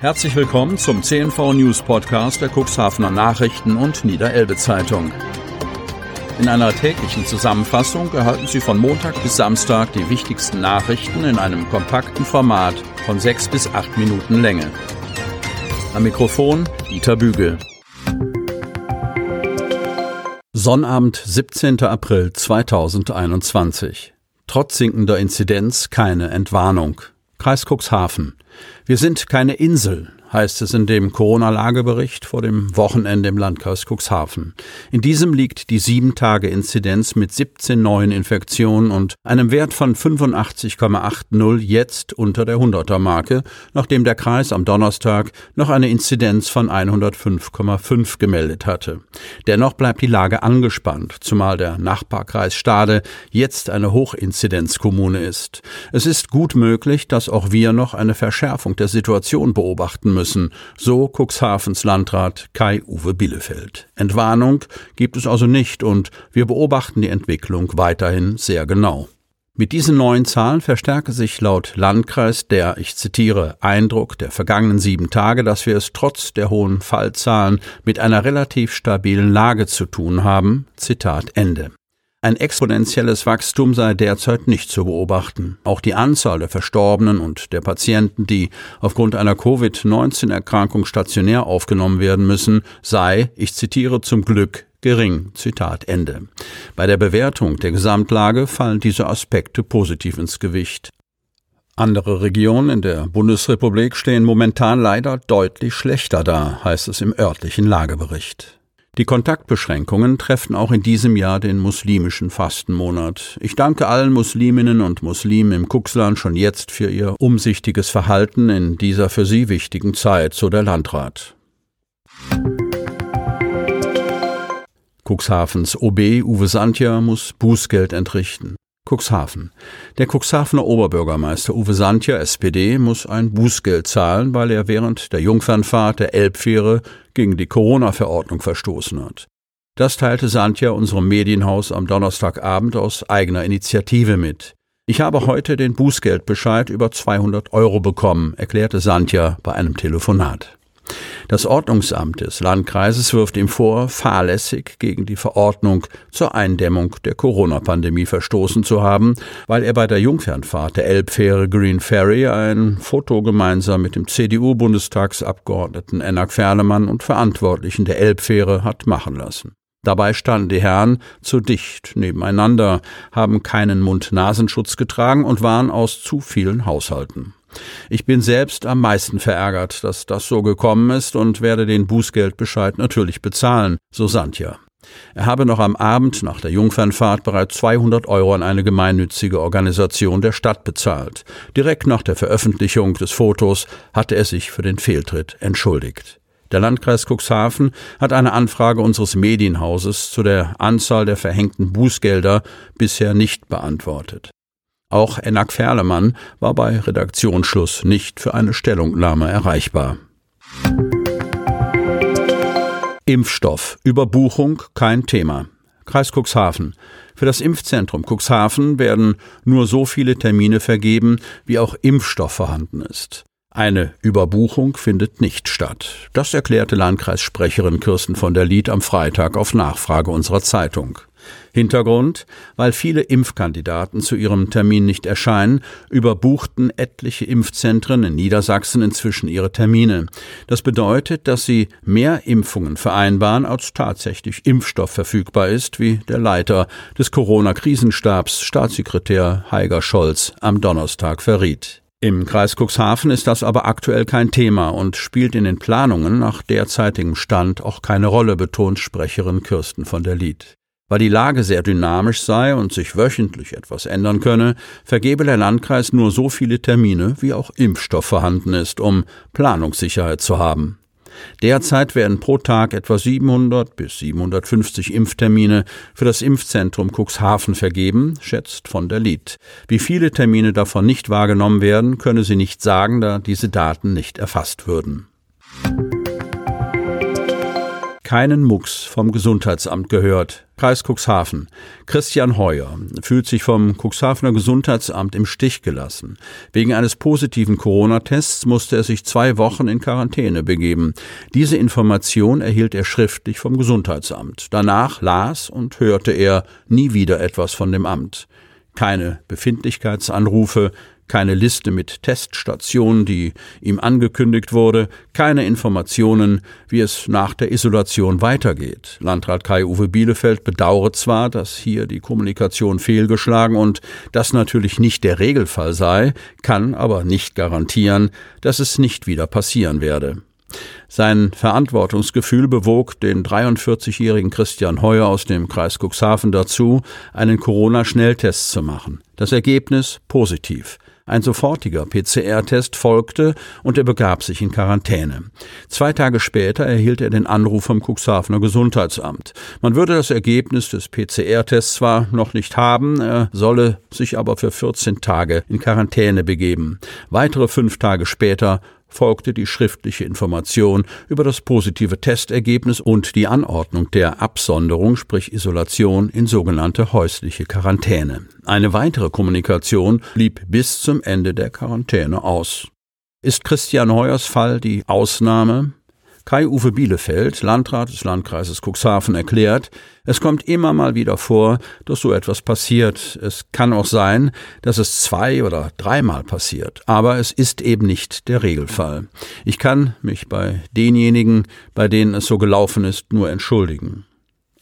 Herzlich willkommen zum CNV News Podcast der Cuxhavener Nachrichten und Niederelbe Zeitung. In einer täglichen Zusammenfassung erhalten Sie von Montag bis Samstag die wichtigsten Nachrichten in einem kompakten Format von sechs bis acht Minuten Länge. Am Mikrofon Dieter Bügel. Sonnabend, 17. April 2021. Trotz sinkender Inzidenz keine Entwarnung. Kreis Cuxhaven. Wir sind keine Insel, heißt es in dem Corona-Lagebericht vor dem Wochenende im Landkreis Cuxhaven. In diesem liegt die 7-Tage-Inzidenz mit 17 neuen Infektionen und einem Wert von 85,80 jetzt unter der 100er-Marke, nachdem der Kreis am Donnerstag noch eine Inzidenz von 105,5 gemeldet hatte. Dennoch bleibt die Lage angespannt, zumal der Nachbarkreis Stade jetzt eine Hochinzidenzkommune ist. Es ist gut möglich, dass auch wir noch eine Verschärfung der Situation beobachten müssen müssen, so Cuxhavens Landrat Kai-Uwe Bielefeld. Entwarnung gibt es also nicht und wir beobachten die Entwicklung weiterhin sehr genau. Mit diesen neuen Zahlen verstärke sich laut Landkreis der, ich zitiere, Eindruck der vergangenen sieben Tage, dass wir es trotz der hohen Fallzahlen mit einer relativ stabilen Lage zu tun haben. Zitat Ende. Ein exponentielles Wachstum sei derzeit nicht zu beobachten. Auch die Anzahl der Verstorbenen und der Patienten, die aufgrund einer Covid-19-Erkrankung stationär aufgenommen werden müssen, sei, ich zitiere zum Glück, gering. Zitat Ende. Bei der Bewertung der Gesamtlage fallen diese Aspekte positiv ins Gewicht. Andere Regionen in der Bundesrepublik stehen momentan leider deutlich schlechter da, heißt es im örtlichen Lagebericht. Die Kontaktbeschränkungen treffen auch in diesem Jahr den muslimischen Fastenmonat. Ich danke allen Musliminnen und Muslimen im Kuxland schon jetzt für ihr umsichtiges Verhalten in dieser für sie wichtigen Zeit, so der Landrat. Cuxhavens OB Uwe Santja muss Bußgeld entrichten. Cuxhaven. Der Cuxhavener Oberbürgermeister Uwe Santja, SPD, muss ein Bußgeld zahlen, weil er während der Jungfernfahrt der Elbfähre gegen die Corona-Verordnung verstoßen hat. Das teilte Santja unserem Medienhaus am Donnerstagabend aus eigener Initiative mit. Ich habe heute den Bußgeldbescheid über 200 Euro bekommen, erklärte Santja bei einem Telefonat. Das Ordnungsamt des Landkreises wirft ihm vor, fahrlässig gegen die Verordnung zur Eindämmung der Corona-Pandemie verstoßen zu haben, weil er bei der Jungfernfahrt der Elbfähre Green Ferry ein Foto gemeinsam mit dem CDU-Bundestagsabgeordneten Enak Ferlemann und Verantwortlichen der Elbfähre hat machen lassen. Dabei standen die Herren zu dicht nebeneinander, haben keinen Mund-Nasenschutz getragen und waren aus zu vielen Haushalten. Ich bin selbst am meisten verärgert, dass das so gekommen ist und werde den Bußgeldbescheid natürlich bezahlen, so Santja. Er habe noch am Abend nach der Jungfernfahrt bereits 200 Euro an eine gemeinnützige Organisation der Stadt bezahlt. Direkt nach der Veröffentlichung des Fotos hatte er sich für den Fehltritt entschuldigt. Der Landkreis Cuxhaven hat eine Anfrage unseres Medienhauses zu der Anzahl der verhängten Bußgelder bisher nicht beantwortet. Auch Enak Ferlemann war bei Redaktionsschluss nicht für eine Stellungnahme erreichbar. Impfstoff. Überbuchung kein Thema. Kreis Cuxhaven. Für das Impfzentrum Cuxhaven werden nur so viele Termine vergeben, wie auch Impfstoff vorhanden ist. Eine Überbuchung findet nicht statt. Das erklärte Landkreissprecherin Kirsten von der Lied am Freitag auf Nachfrage unserer Zeitung. Hintergrund, weil viele Impfkandidaten zu ihrem Termin nicht erscheinen, überbuchten etliche Impfzentren in Niedersachsen inzwischen ihre Termine. Das bedeutet, dass sie mehr Impfungen vereinbaren, als tatsächlich Impfstoff verfügbar ist, wie der Leiter des Corona-Krisenstabs, Staatssekretär Heiger Scholz, am Donnerstag verriet. Im Kreis Cuxhaven ist das aber aktuell kein Thema und spielt in den Planungen nach derzeitigem Stand auch keine Rolle, betont Sprecherin Kirsten von der Lied. Weil die Lage sehr dynamisch sei und sich wöchentlich etwas ändern könne, vergebe der Landkreis nur so viele Termine, wie auch Impfstoff vorhanden ist, um Planungssicherheit zu haben. Derzeit werden pro Tag etwa 700 bis 750 Impftermine für das Impfzentrum Cuxhaven vergeben, schätzt von der Lied. Wie viele Termine davon nicht wahrgenommen werden, könne sie nicht sagen, da diese Daten nicht erfasst würden. Keinen Mucks vom Gesundheitsamt gehört. Kreis Cuxhaven. Christian Heuer fühlt sich vom Cuxhavener Gesundheitsamt im Stich gelassen. Wegen eines positiven Corona-Tests musste er sich zwei Wochen in Quarantäne begeben. Diese Information erhielt er schriftlich vom Gesundheitsamt. Danach las und hörte er nie wieder etwas von dem Amt. Keine Befindlichkeitsanrufe, keine Liste mit Teststationen, die ihm angekündigt wurde, keine Informationen, wie es nach der Isolation weitergeht. Landrat Kai-Uwe Bielefeld bedauere zwar, dass hier die Kommunikation fehlgeschlagen und das natürlich nicht der Regelfall sei, kann aber nicht garantieren, dass es nicht wieder passieren werde. Sein Verantwortungsgefühl bewog den 43-jährigen Christian Heuer aus dem Kreis Cuxhaven dazu, einen Corona-Schnelltest zu machen. Das Ergebnis positiv. Ein sofortiger PCR-Test folgte und er begab sich in Quarantäne. Zwei Tage später erhielt er den Anruf vom Cuxhavener Gesundheitsamt. Man würde das Ergebnis des PCR-Tests zwar noch nicht haben, er solle sich aber für 14 Tage in Quarantäne begeben. Weitere fünf Tage später folgte die schriftliche Information über das positive Testergebnis und die Anordnung der Absonderung, sprich Isolation, in sogenannte häusliche Quarantäne. Eine weitere Kommunikation blieb bis zum Ende der Quarantäne aus. Ist Christian Heuers Fall die Ausnahme? Kai-Uwe Bielefeld, Landrat des Landkreises Cuxhaven, erklärt, es kommt immer mal wieder vor, dass so etwas passiert. Es kann auch sein, dass es zwei oder dreimal passiert, aber es ist eben nicht der Regelfall. Ich kann mich bei denjenigen, bei denen es so gelaufen ist, nur entschuldigen.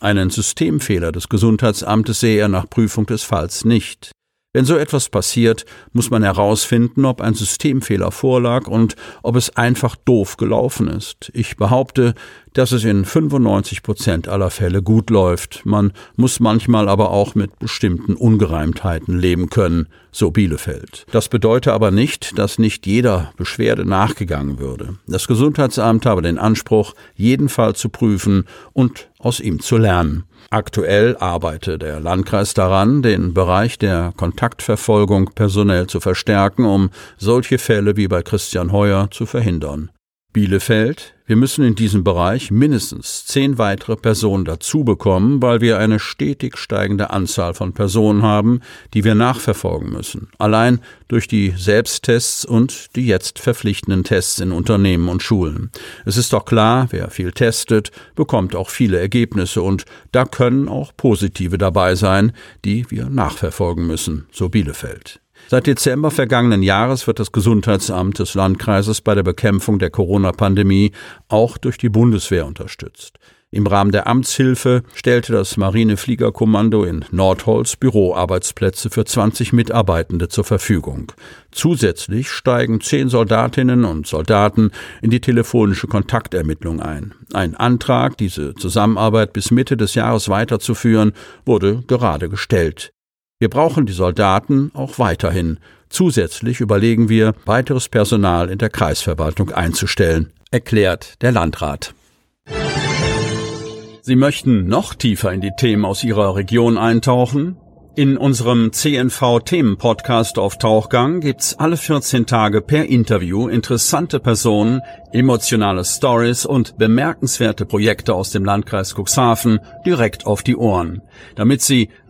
Einen Systemfehler des Gesundheitsamtes sehe er nach Prüfung des Falls nicht. Wenn so etwas passiert, muss man herausfinden, ob ein Systemfehler vorlag und ob es einfach doof gelaufen ist. Ich behaupte, dass es in 95 Prozent aller Fälle gut läuft. Man muss manchmal aber auch mit bestimmten Ungereimtheiten leben können, so Bielefeld. Das bedeutet aber nicht, dass nicht jeder Beschwerde nachgegangen würde. Das Gesundheitsamt habe den Anspruch, jeden Fall zu prüfen und aus ihm zu lernen. Aktuell arbeite der Landkreis daran, den Bereich der Kontaktverfolgung personell zu verstärken, um solche Fälle wie bei Christian Heuer zu verhindern. Bielefeld, wir müssen in diesem Bereich mindestens zehn weitere Personen dazu bekommen, weil wir eine stetig steigende Anzahl von Personen haben, die wir nachverfolgen müssen. Allein durch die Selbsttests und die jetzt verpflichtenden Tests in Unternehmen und Schulen. Es ist doch klar, wer viel testet, bekommt auch viele Ergebnisse und da können auch positive dabei sein, die wir nachverfolgen müssen, so Bielefeld. Seit Dezember vergangenen Jahres wird das Gesundheitsamt des Landkreises bei der Bekämpfung der Corona-Pandemie auch durch die Bundeswehr unterstützt. Im Rahmen der Amtshilfe stellte das Marinefliegerkommando in Nordholz Büroarbeitsplätze für 20 Mitarbeitende zur Verfügung. Zusätzlich steigen zehn Soldatinnen und Soldaten in die telefonische Kontaktermittlung ein. Ein Antrag, diese Zusammenarbeit bis Mitte des Jahres weiterzuführen, wurde gerade gestellt. Wir brauchen die Soldaten auch weiterhin. Zusätzlich überlegen wir, weiteres Personal in der Kreisverwaltung einzustellen, erklärt der Landrat. Sie möchten noch tiefer in die Themen aus Ihrer Region eintauchen? In unserem CNV-Themen-Podcast auf Tauchgang gibt's alle 14 Tage per Interview interessante Personen, emotionale Stories und bemerkenswerte Projekte aus dem Landkreis Cuxhaven direkt auf die Ohren. Damit Sie